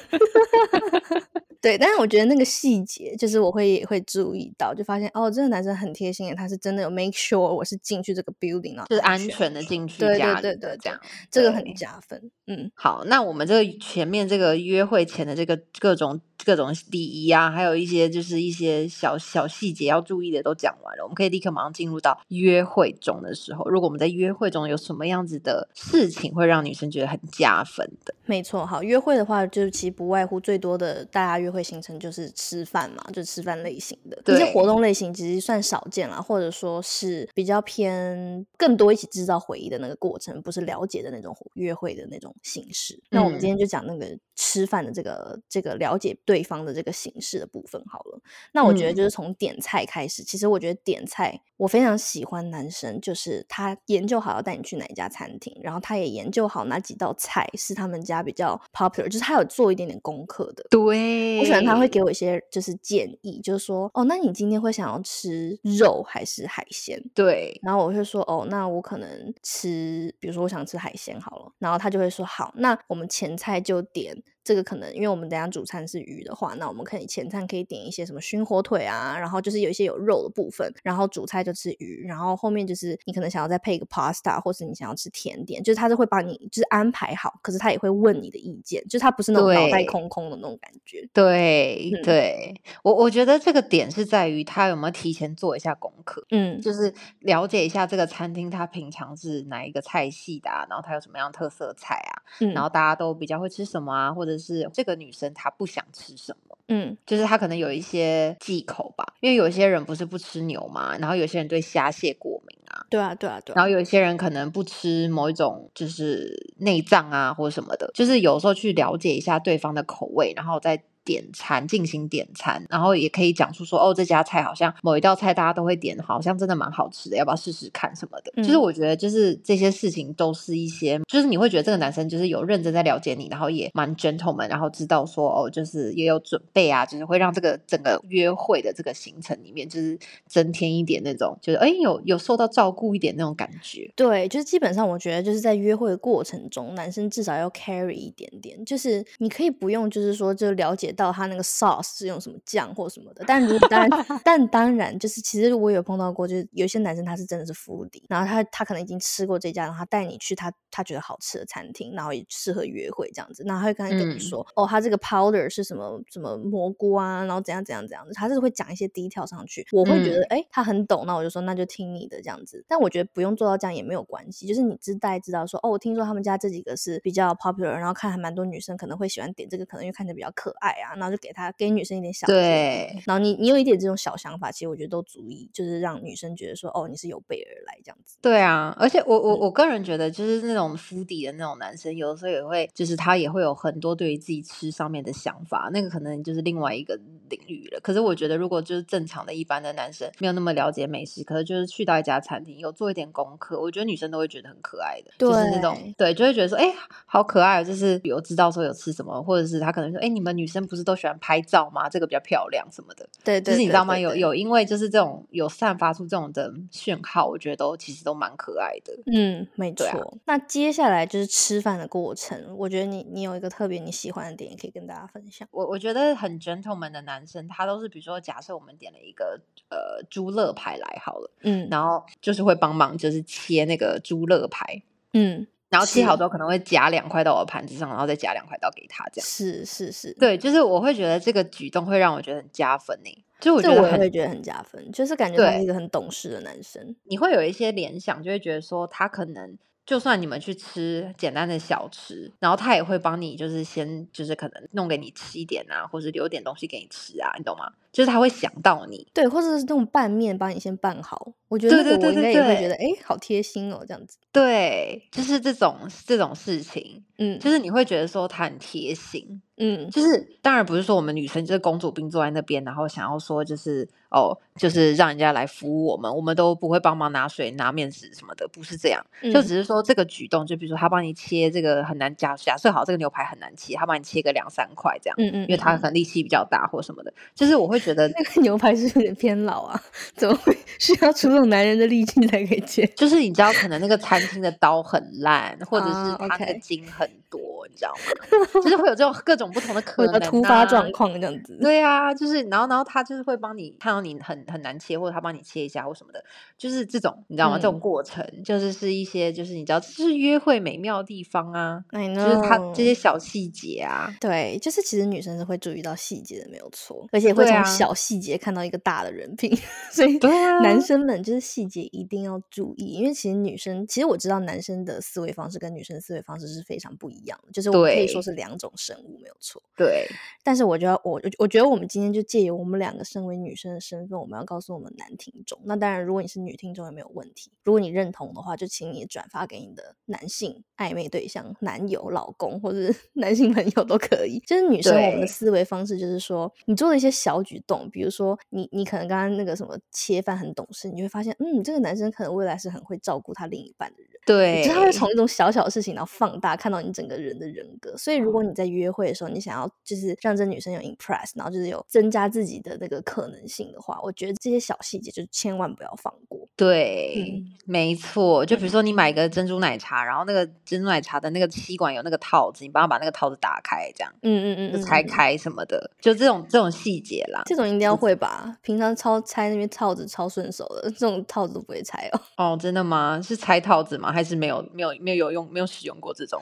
对，但是我觉得那个细节，就是我会会注意到，就发现哦，这个男生很贴心，他是真的有 make sure 我是进去这个 building 啊，就是安全的进去家对对，这样，这个很加分。嗯，好，那我们这个前面这个约会前的这个各种各种礼仪啊，还有一些就是一些小小细节要注意的都讲完了，我们可以立刻马上进入到约会中的时候，如果我们在约会中有什么样子的事情会让女生觉得很加分的，没错，好，约会的话，就是其实不外乎最多的大家约会行程就是吃饭嘛，就吃饭类型的，这些活动类型其实算少见了，或者说是比较偏更多一起制造回忆的那个过程，不是了解的那种约会的那种形式。那我们今天就讲那个吃饭的这个这个了解对。对方的这个形式的部分好了。那我觉得嗯就是从点菜开始，其实我觉得点菜我非常喜欢男生，就是他研究好要带你去哪一家餐厅，然后他也研究好哪几道菜是他们家比较 popular，就是他有做一点点功课的。对，我喜欢他会给我一些就是建议，就是说哦，那你今天会想要吃肉还是海鲜？对，然后我会说哦，那我可能吃，比如说我想吃海鲜好了，然后他就会说好，那我们前菜就点这个可能，因为我们等下主餐是鱼的话，那我们可以前餐可以点一些什么熏火腿啊，然后就是有一些有肉的部分，然后主菜就吃鱼，然后后面就是你可能想要再配一个 pasta，或是你想要吃甜点，就是他是会帮你就是安排好，可是他也会问你的意见，就是他不是那种脑袋空空的那种感觉。对嗯对，我我觉得这个点是在于他有没有提前做一下功课。嗯，就是了解一下这个餐厅，它平常是哪一个菜系的、啊，然后它有什么样特色菜啊，嗯然后大家都比较会吃什么啊，或者是这个女生她不想吃什么，嗯。就是她可能有一些忌口吧，因为有些人不是不吃牛嘛，然后有些人对虾蟹过敏啊，对啊对啊对啊，然后有一些人可能不吃某一种就是内脏啊或者什么的，就是有时候去了解一下对方的口味，然后再点餐进行点餐，然后也可以讲出说哦这家菜好像某一道菜大家都会点，好像真的蛮好吃的，要不要试试看什么的。就是嗯我觉得就是这些事情都是一些，就是你会觉得这个男生就是有认真在了解你，然后也蛮 gentleman，然后知道说哦就是也有准备啊，就是会让这个整个约会的这个行程里面就是增添一点那种就是哎有有受到照顾一点那种感觉。对，就是基本上我觉得就是在约会的过程中，男生至少要 carry 一点点，就是你可以不用就是说就了解到他那个 sauce 是用什么酱或什么的，但如果当然，但当然就是其实我有碰到过，就是有些男生他是真的是 foodie，然后他他可能已经吃过这家，然后他带你去他他觉得好吃的餐厅，然后也适合约会这样子，然后他会跟你嗯。说，哦，他这个 powder 是什么什么蘑菇啊，然后怎样怎样怎样的，他是会讲一些 detail 上去，我会觉得嗯。哎、他很懂，那我就说那就听你的这样子。但我觉得不用做到这样也没有关系，就是你知大概知道说哦，我听说他们家这几个是比较 popular，然后看还蛮多女生可能会喜欢点这个，可能因为看着比较可爱啊，然后就给他给女生一点小对然后你你有一点这种小想法，其实我觉得都足以，就是让女生觉得说哦，你是有备而来这样子。对啊，而且我我嗯我个人觉得，就是那种肤底的那种男生，有的时候也会，就是他也会有很多对于自己吃上面的想法，那个可能就是另外一个领域了。可是我觉得，如果就是正常的一般的男生，没有那么了解美食，可是就是去到一家餐厅有做一点功课，我觉得女生都会觉得很可爱的，就是那种对，就会觉得说，哎、好可爱哦，就是比如知道说有吃什么，或者是他可能说，哎、你们女生不是都喜欢拍照吗？这个比较漂亮什么的。对对，就是你知道吗？有有因为就是这种有散发出这种的讯号，我觉得都其实都蛮可爱的。嗯，没错。那接下来就是吃饭的过程，我觉得你你有一个特别你喜欢的点，也可以跟大家分享。我我觉得很 gentleman 的男生，他都是比如说，假设我们点了一个呃猪肋排来好了，嗯然后就是会帮忙就是切那个猪肋排，嗯，然后切好是之后可能会夹两块到我的盘子上，然后再夹两块到给他这样。是是是，对，就是我会觉得这个举动会让我觉得很加分呢。就我这觉得我也会觉得很加分，就是感觉他是一个很懂事的男生。你会有一些联想，就会觉得说他可能就算你们去吃简单的小吃，然后他也会帮你，就是先就是可能弄给你吃一点啊，或者留点东西给你吃啊，你懂吗？就是他会想到你。对，或者是那种拌面帮你先拌好，我觉得我应该对对对对也会觉得，哎，好贴心哦，这样子。对，就是这种这种事情，嗯，就是你会觉得说他很贴心。嗯，就是当然不是说我们女生就是公主病坐在那边，然后想要说就是哦，就是让人家来服务我们，我们都不会帮忙拿水、拿面纸什么的，不是这样。就嗯只是说这个举动，就比如说他帮你切这个很难假假设好这个牛排很难切，他帮你切个两三块这样，嗯嗯，因为他嗯可能力气比较大或什么的。就是我会觉得，那个牛排是有点偏老啊，怎么会需要出这种男人的力气才可以切？就是你知道，可能那个餐厅的刀很烂，或者啊是他那个，OK 筋很多，你知道吗？就是会有这种各种不同的可会能、啊，突发状况这样子。对啊，就是然后然后他就是会帮你看到你很很难切，或者他帮你切一下或什么的，就是这种你知道吗？这种嗯过程就是是一些就是你知道，就是约会美妙的地方啊就是他这些小细节啊。对，就是其实女生是会注意到细节的，没有错，而且会从小细节看到一个大的人品，所以 男生们就是细节一定要注意，因为其实女生，其实我知道男生的思维方式跟女生思维方式是非常不一样的，就是我们可以说是两种生物，没有错。对但是我觉得我我觉得我们今天就借由我们两个身为女生的身份，我们要告诉我们男听众。那当然，如果你是女听众也没有问题。如果你认同的话，就请你转发给你的男性暧昧对象、男友、老公或者是 男性朋友都可以。就是女生我们的思维方式，就是说你做了一些小举懂，比如说你你可能刚刚那个什么切饭很懂事，你会发现，嗯，这个男生可能未来是很会照顾他另一半的人。对，就是他会从一种小小的事情，然后放大看到你整个人的人格。所以，如果你在约会的时候，你想要就是让这女生有 impress，然后就是有增加自己的那个可能性的话，我觉得这些小细节就千万不要放过。对，嗯没错。就比如说你买个珍珠奶茶，然后那个珍珠奶茶的那个吸管有那个套子，你帮他把那个套子打开，这样嗯嗯嗯就嗯，嗯。拆开什么的，就这种这种细节啦。这种一定要会吧？平常超拆那边套子超顺手的，这种套子都不会拆哦。哦，真的吗？是拆套子吗？还是没有没有没有用没有使用过这种？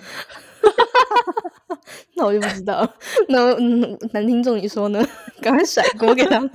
那我就不知道了。那嗯，男听众你说呢？赶快甩锅给他们。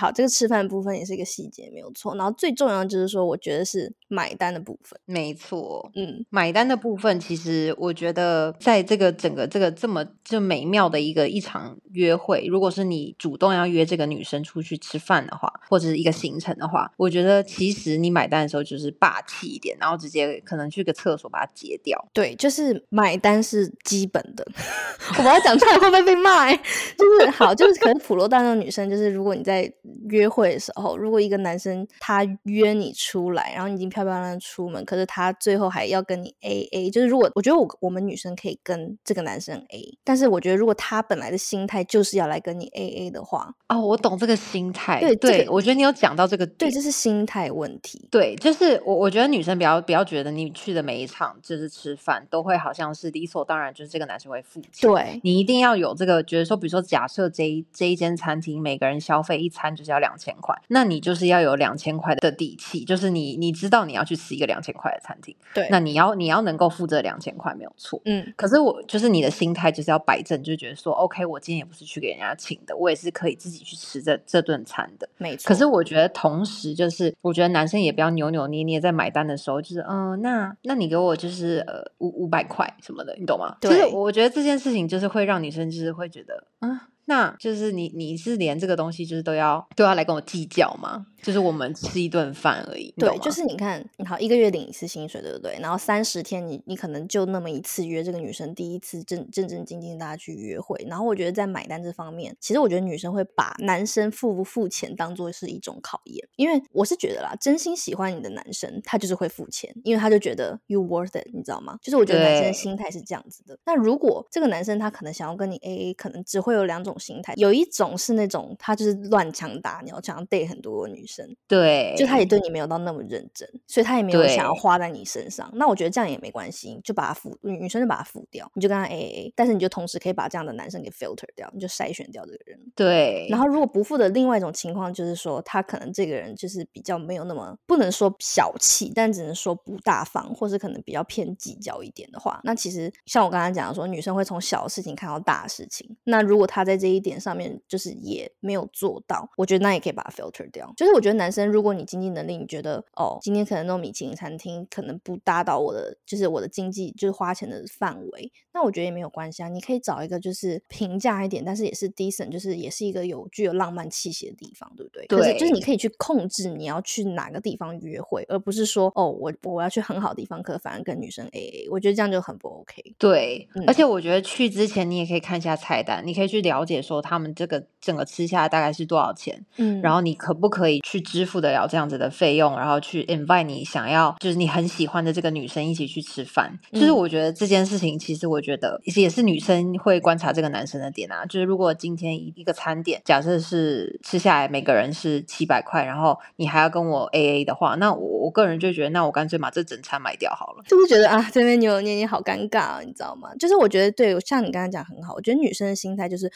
好，这个吃饭部分也是一个细节，没有错。然后最重要的就是说，我觉得是买单的部分。没错，嗯，买单的部分，其实我觉得在这个整个这个这么就美妙的一个一场约会，如果是你主动要约这个女生出去吃饭的话，或者是一个行程的话，我觉得其实你买单的时候就是霸气一点，然后直接可能去个厕所把它结掉。对，就是买单是基本的。我把它讲出来会不会被骂、欸？就是好，就是可能普罗大众女生，就是如果你在约会的时候，如果一个男生他约你出来，然后你已经漂漂亮亮出门，可是他最后还要跟你 A A，就是如果我觉得我我们女生可以跟这个男生 A，但是我觉得如果他本来的心态就是要来跟你 A A 的话，哦，我懂这个心态。对这个我觉得你有讲到这个对，这是心态问题。对，就是我，我觉得女生比较比较觉得你去的每一场就是吃饭都会好像是理所当然，就是这个男生会付钱。对，你一定要有这个觉得说，比如说假设这一这一间餐厅每个人消费一餐就是要两千块，那你就是要有两千块的底气，就是你你知道你要去吃一个两千块的餐厅，对，那你要你要能够付这两千块没有错。嗯，可是我就是你的心态就是要摆正，就觉得说，OK，我今天也不是去给人家请的，我也是可以自己去吃这这顿餐的。没错。可是我觉得，同时就是，我觉得男生也不要扭扭捏捏，在买单的时候，就是嗯、那那你给我就是呃五五百块什么的，你懂吗？就是对我觉得这件事情就是会让女生就是会觉得，嗯，那就是你你是连这个东西就是都要都要来跟我计较吗？就是我们吃一顿饭而已，对，就是你看，你好，一个月领一次薪水，对不对？然后三十天你，你可能就那么一次约这个女生，第一次正正正经经大家去约会。然后我觉得在买单这方面，其实我觉得女生会把男生付不付钱当做是一种考验，因为我是觉得啦，真心喜欢你的男生，他就是会付钱，因为他就觉得 you worth it，你知道吗？就是我觉得男生的心态是这样子的。那如果这个男生他可能想要跟你 A A，可能只会有两种心态，有一种是那种他就是乱枪打鸟，想要 date 很多个女生。对，就他也对你没有到那么认真，所以他也没有想要花在你身上。那我觉得这样也没关系，就把他付女女生就把他付掉，你就跟他 A A A，但是你就同时可以把这样的男生给 filter 掉，你就筛选掉这个人。对，然后如果不付的另外一种情况就是说，他可能这个人就是比较没有那么不能说小气，但只能说不大方，或是可能比较偏计较一点的话，那其实像我刚才讲的说，女生会从小事情看到大事情。那如果他在这一点上面就是也没有做到，我觉得那也可以把它 filter 掉。就是我觉得男生，如果你经济能力，你觉得哦，今天可能那种米其林餐厅可能不搭到我的就是我的经济就是花钱的范围，那我觉得也没有关系啊。你可以找一个就是平价一点，但是也是 decent，就是也是一个有具有浪漫气息的地方，对不对？可是就是你可以去控制你要去哪个地方约会，而不是说哦，我我要去很好的地方，可反而跟女生 A A，我觉得这样就很不 OK。对，嗯而且我觉得去之前你也可以看一下菜单，你可以去了解说他们这个整个吃下来大概是多少钱，嗯然后你可不可以去支付得了这样子的费用，然后去 invite 你想要就是你很喜欢的这个女生一起去吃饭。就是嗯我觉得这件事情，其实我觉得也是女生会观察这个男生的点啊。就是如果今天一一个餐点，假设是吃下来每个人是七百块，然后你还要跟我 A A 的话，那我我个人就觉得，那我干脆把这整餐买掉好了。就是觉得啊，这边扭扭捏捏好尴尬、啊，你知道吗？就是我觉得对，像你刚刚讲很好，我觉得女生的心态就是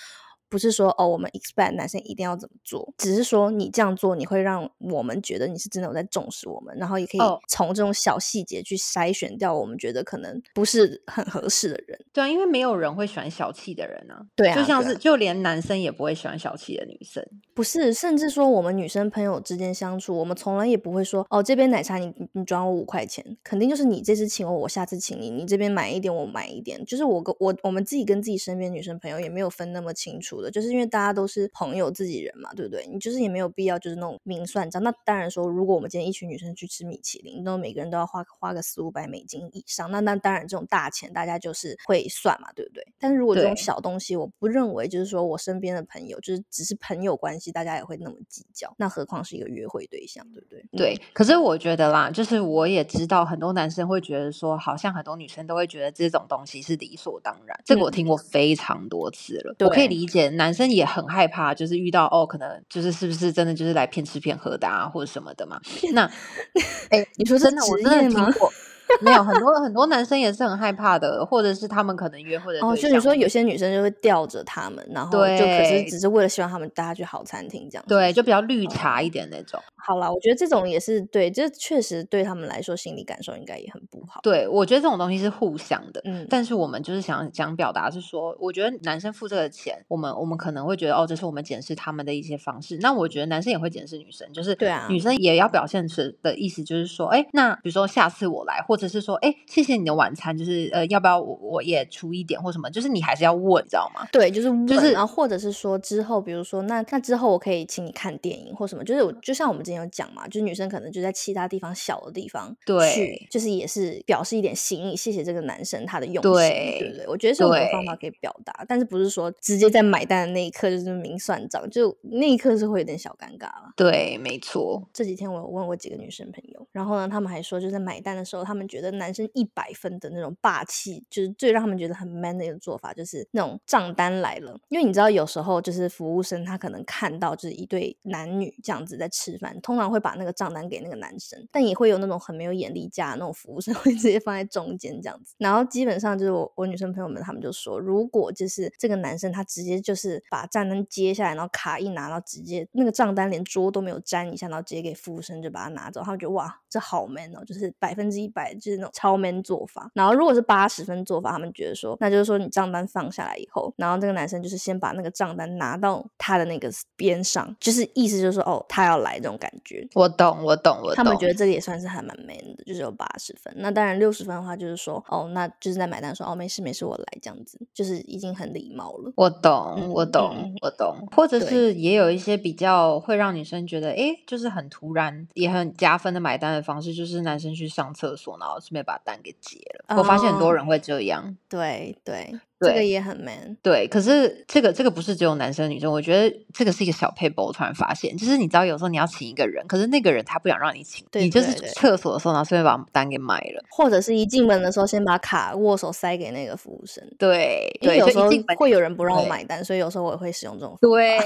不是说哦，我们 expect 男生一定要怎么做，只是说你这样做，你会让我们觉得你是真的有在重视我们，然后也可以从这种小细节去筛选掉我们觉得可能不是很合适的人。对啊，因为没有人会喜欢小气的人啊。对啊，就像是就连男生也不会喜欢小气的女生。不是，甚至说我们女生朋友之间相处，我们从来也不会说哦，这边奶茶你你转我五块钱，肯定就是你这次请我，我下次请你，你这边买一点我买一点，就是我跟我我们自己跟自己身边女生朋友也没有分那么清楚的，就是因为大家都是朋友自己人嘛，对不对？你就是也没有必要就是那种明算账。那当然说，如果我们今天一群女生去吃米其林，那每个人都要花花个四五百美金以上，那那当然这种大钱大家就是会算嘛，对不对？但是如果这种小东西，我不认为就是说我身边的朋友就是只是朋友关系，大家也会那么。计较，那何况是一个约会对象，对不对？对。可是我觉得啦，就是我也知道很多男生会觉得说，好像很多女生都会觉得这种东西是理所当然。这个我听过非常多次了。我可以理解，男生也很害怕，就是遇到哦，可能就是是不是真的就是来骗吃骗喝的啊，或者什么的嘛。那，哎，你说真的，我真的听 过。没有很多很多男生也是很害怕的，或者是他们可能约会的哦，就你说有些女生就会吊着他们，然后就可是只是为了希望他们带他去好餐厅这样，对，就比较绿茶一点那种。好啦，我觉得这种也是对，这确实对他们来说心理感受应该也很不好。对，我觉得这种东西是互相的，嗯，但是我们就是想想表达是说，我觉得男生付这个钱，我们我们可能会觉得哦，这是我们检视他们的一些方式。那我觉得男生也会检视女生，就是对啊，女生也要表现出的意思就是说，哎，那比如说下次我来，或者是说，哎。谢谢你的晚餐，就是呃，要不要我我也出一点或什么？就是你还是要问，你知道吗？对，就是问，然后或者是说之后，比如说那那之后我可以请你看电影或什么？就是我就像我们之前有讲嘛，就是女生可能就在其他地方小的地方去，就是也是表示一点心意，谢谢这个男生他的用心，对不对？我觉得是有方法可以表达，但是不是说直接在买单的那一刻就是明算账，就那一刻是会有点小尴尬了。对，没错。这几天我有问过几个女生朋友，然后呢，他们还说，就在买单的时候，他们觉得男生一。一百分的那种霸气，就是最让他们觉得很 man 的一个做法，就是那种账单来了。因为你知道，有时候就是服务生他可能看到就是一对男女这样子在吃饭，通常会把那个账单给那个男生，但也会有那种很没有眼力价那种服务生 会直接放在中间这样子。然后基本上就是我我女生朋友们他们就说，如果就是这个男生他直接就是把账单接下来，然后卡一拿，然后直接那个账单连桌都没有沾一下，然后直接给服务生就把它拿走，他们觉得哇，这好 man 哦，就是百分之一百就是那种超 man。做法，然后如果是八十分做法，他们觉得说，那就是说你账单放下来以后，然后这个男生就是先把那个账单拿到他的那个边上，就是意思就是说，哦，他要来这种感觉。我懂，我懂，我懂。他们觉得这个也算是还蛮 man 的，就是有八十分。那当然六十分的话，就是说，哦，那就是在买单说，哦，没事没事，我来这样子，就是已经很礼貌了。我懂，我懂，我懂。或者是也有一些比较会让女生觉得，哎，就是很突然也很加分的买单的方式，就是男生去上厕所，然后顺便把单给结了。我发现很多人会这样。对对。这个也很 man，对。可是这个这个不是只有男生女生，我觉得这个是一个小 paper。我突然发现，就是你知道，有时候你要请一个人，可是那个人他不想让你请，你就是厕所的时候，然后顺便把单给买了，或者是一进门的时候先把卡握手塞给那个服务生。对，因为有时候会有人不让我买单，所以有时候我也会使用这种。对，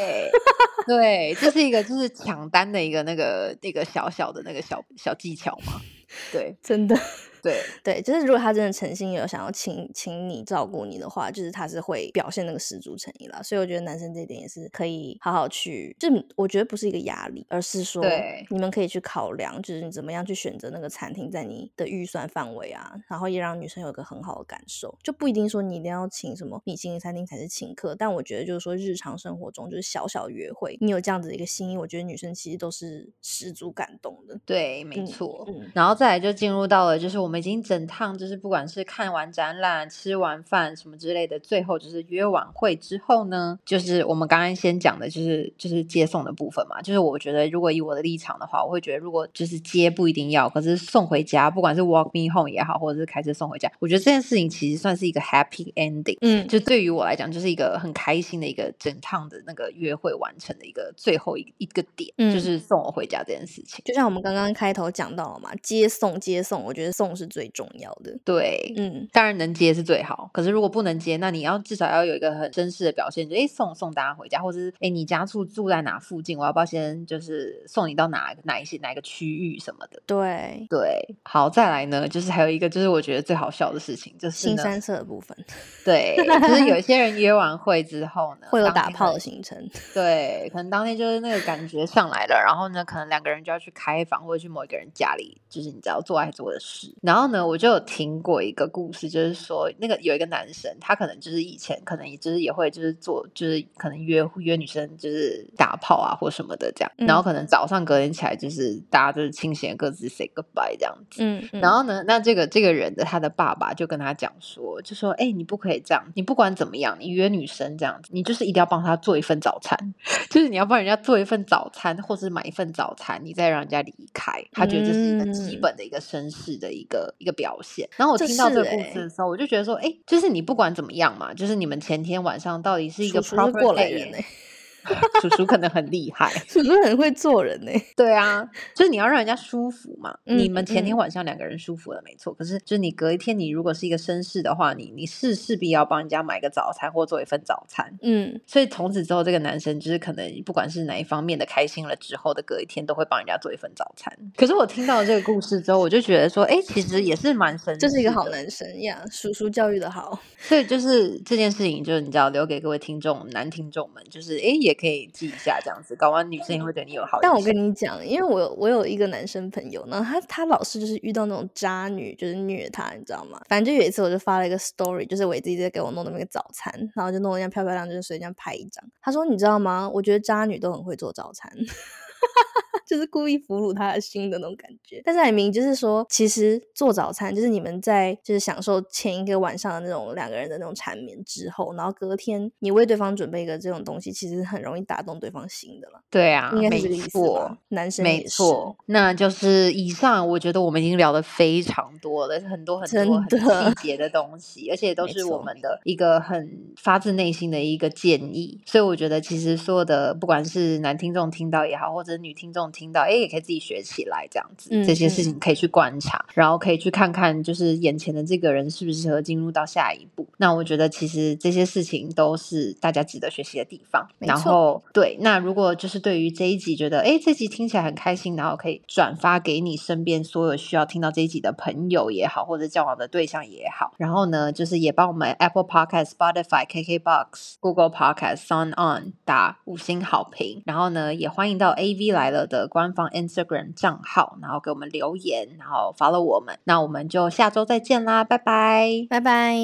对，这是一个就是抢单的一个那个那个小小的那个小小技巧嘛。对，真的。对对，就是如果他真的诚心有想要请请你照顾你的话，就是他是会表现那个十足诚意了。所以我觉得男生这点也是可以好好去，就我觉得不是一个压力，而是说你们可以去考量，就是你怎么样去选择那个餐厅在你的预算范围啊，然后也让女生有个很好的感受。就不一定说你一定要请什么米其林餐厅才是请客，但我觉得就是说日常生活中就是小小约会，你有这样子的一个心意，我觉得女生其实都是十足感动的。对，没错。然后再来就进入到了就是我们。已经整趟就是不管是看完展览、吃完饭什么之类的，最后就是约晚会之后呢，就是我们刚刚先讲的，就是就是接送的部分嘛。就是我觉得，如果以我的立场的话，我会觉得，如果就是接不一定要，可是送回家，不管是 walk me home 也好，或者是开车送回家，我觉得这件事情其实算是一个 happy ending。嗯，就对于我来讲，就是一个很开心的一个整趟的那个约会完成的一个最后一一个点，就是送我回家这件事情。就像我们刚刚开头讲到了嘛，接送接送，我觉得送。是最重要的。对，嗯，当然能接是最好。可是如果不能接，那你要至少要有一个很绅士的表现，就哎送送大家回家，或者是哎你家住住在哪附近，我要不要先就是送你到哪哪一些哪一个区域什么的？对，对，好，再来呢，就是还有一个就是我觉得最好笑的事情，就是呢新三色的部分对，就是有一些人约完会之后呢，会有打炮的行程。对，可能当天就是那个感觉上来了，然后呢，可能两个人就要去开房或者去某一个人家里，就是你知道做爱做的事。然后呢，我就有听过一个故事，就是说那个有一个男生，他可能就是以前可能也就是也会就是做，就是可能约约女生就是打炮啊或什么的这样，然后嗯。可能早上隔天起来就是大家就是清闲各自 say goodbye 这样子。嗯，嗯。然后呢，那这个这个人的他的爸爸就跟他讲说，就说，哎、你不可以这样，你不管怎么样，你约女生这样子，你就是一定要帮她做一份早餐，就是你要帮人家做一份早餐，或是买一份早餐，你再让人家离开。他觉得这是一个基嗯。本的一个绅士的一个一个表现。然后我听到这个故事的时候，我就觉得说，哎、就是你不管怎么样嘛，就是你们前天晚上到底是一个过来人呢、叔叔可能很厉害。叔叔很会做人呢、对啊，就是你要让人家舒服嘛。你嗯们前天嗯晚上两个人舒服了，没错。可是，就是你隔一天，你如果是一个绅士的话，你你是势必要帮人家买个早餐或做一份早餐。嗯，所以从此之后，这个男生就是可能不管是哪一方面的开心了之后的隔一天，都会帮人家做一份早餐。可是我听到这个故事之后，我就觉得说，哎，其实也是蛮绅士，这是一个好。男生呀，叔叔教育的好。所以就是这件事情，就是你知道，留给各位听众男听众们，就是哎，也可以记一下这样子，搞完女生也会对你有好。但我跟你讲，因为我有我有一个男生朋友，然后他他老是就是遇到那种渣女，就是虐他，你知道吗？反正就有一次我就发了一个 story，就是我自己在给我弄的那个早餐，然后就弄得这样漂漂亮亮，就是随便拍一张。他说你知道吗？我觉得渣女都很会做早餐。就是故意俘虏他的心的那种感觉，但是海明就是说，其实做早餐就是你们在就是享受前一个晚上的那种两个人的那种缠绵之后，然后隔天你为对方准备一个这种东西，其实很容易打动对方心的了。对啊，应该没是这个意思错吧？男生没错，那就是以上，我觉得我们已经聊的非常多了，很多很多很细节的东西，而且 都是我们的一个很发自内心的一个建议。所以我觉得，其实所有的不管是男听众听到也好，或者女听众听到，哎，也可以自己学起来，这样子，嗯这些事嗯情可以去观察，然后可以去看看，就是眼前的这个人适不适合进入到下一步。那我觉得，其实这些事情都是大家值得学习的地方。然后，对，那如果就是对于这一集觉得，哎，这集听起来很开心，然后可以转发给你身边所有需要听到这一集的朋友也好，或者交往的对象也好。然后呢，就是也帮我们 Apple Podcast、Spotify、KKBox、Google Podcast、Sound On 打五星好评。然后呢，也欢迎到 AV 来了的官方 Instagram 账号，然后给我们留言，然后 follow 我们。那我们就下周再见啦，拜拜。拜拜。